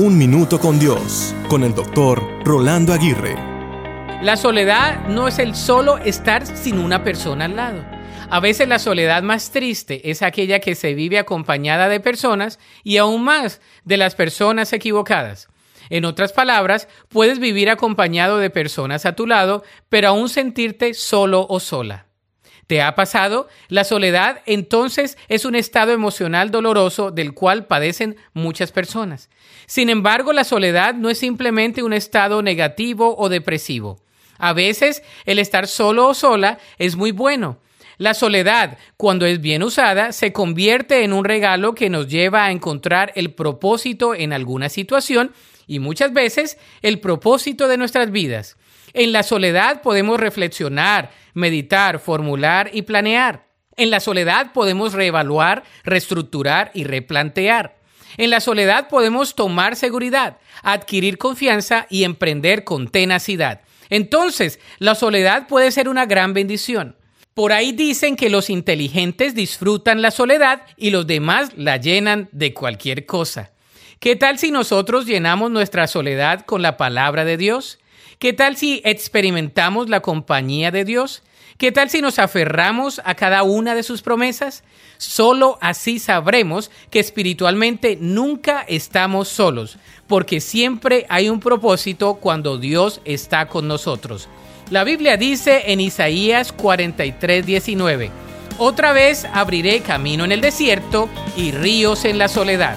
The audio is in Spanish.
Un Minuto con Dios, con el doctor Rolando Aguirre. La soledad no es el solo estar sin una persona al lado. A veces la soledad más triste es aquella que se vive acompañada de personas y aún más de las personas equivocadas. En otras palabras, puedes vivir acompañado de personas a tu lado, pero aún sentirte solo o sola. ¿Te ha pasado? La soledad entonces es un estado emocional doloroso del cual padecen muchas personas. Sin embargo, la soledad no es simplemente un estado negativo o depresivo. A veces el estar solo o sola es muy bueno. La soledad, cuando es bien usada, se convierte en un regalo que nos lleva a encontrar el propósito en alguna situación y muchas veces el propósito de nuestras vidas. En la soledad podemos reflexionar, meditar, formular y planear. En la soledad podemos reevaluar, reestructurar y replantear. En la soledad podemos tomar seguridad, adquirir confianza y emprender con tenacidad. Entonces, la soledad puede ser una gran bendición. Por ahí dicen que los inteligentes disfrutan la soledad y los demás la llenan de cualquier cosa. ¿Qué tal si nosotros llenamos nuestra soledad con la palabra de Dios? ¿Qué tal si experimentamos la compañía de Dios? ¿Qué tal si nos aferramos a cada una de sus promesas? Solo así sabremos que espiritualmente nunca estamos solos, porque siempre hay un propósito cuando Dios está con nosotros. La Biblia dice en Isaías 43, 19, Otra vez abriré camino en el desierto y ríos en la soledad.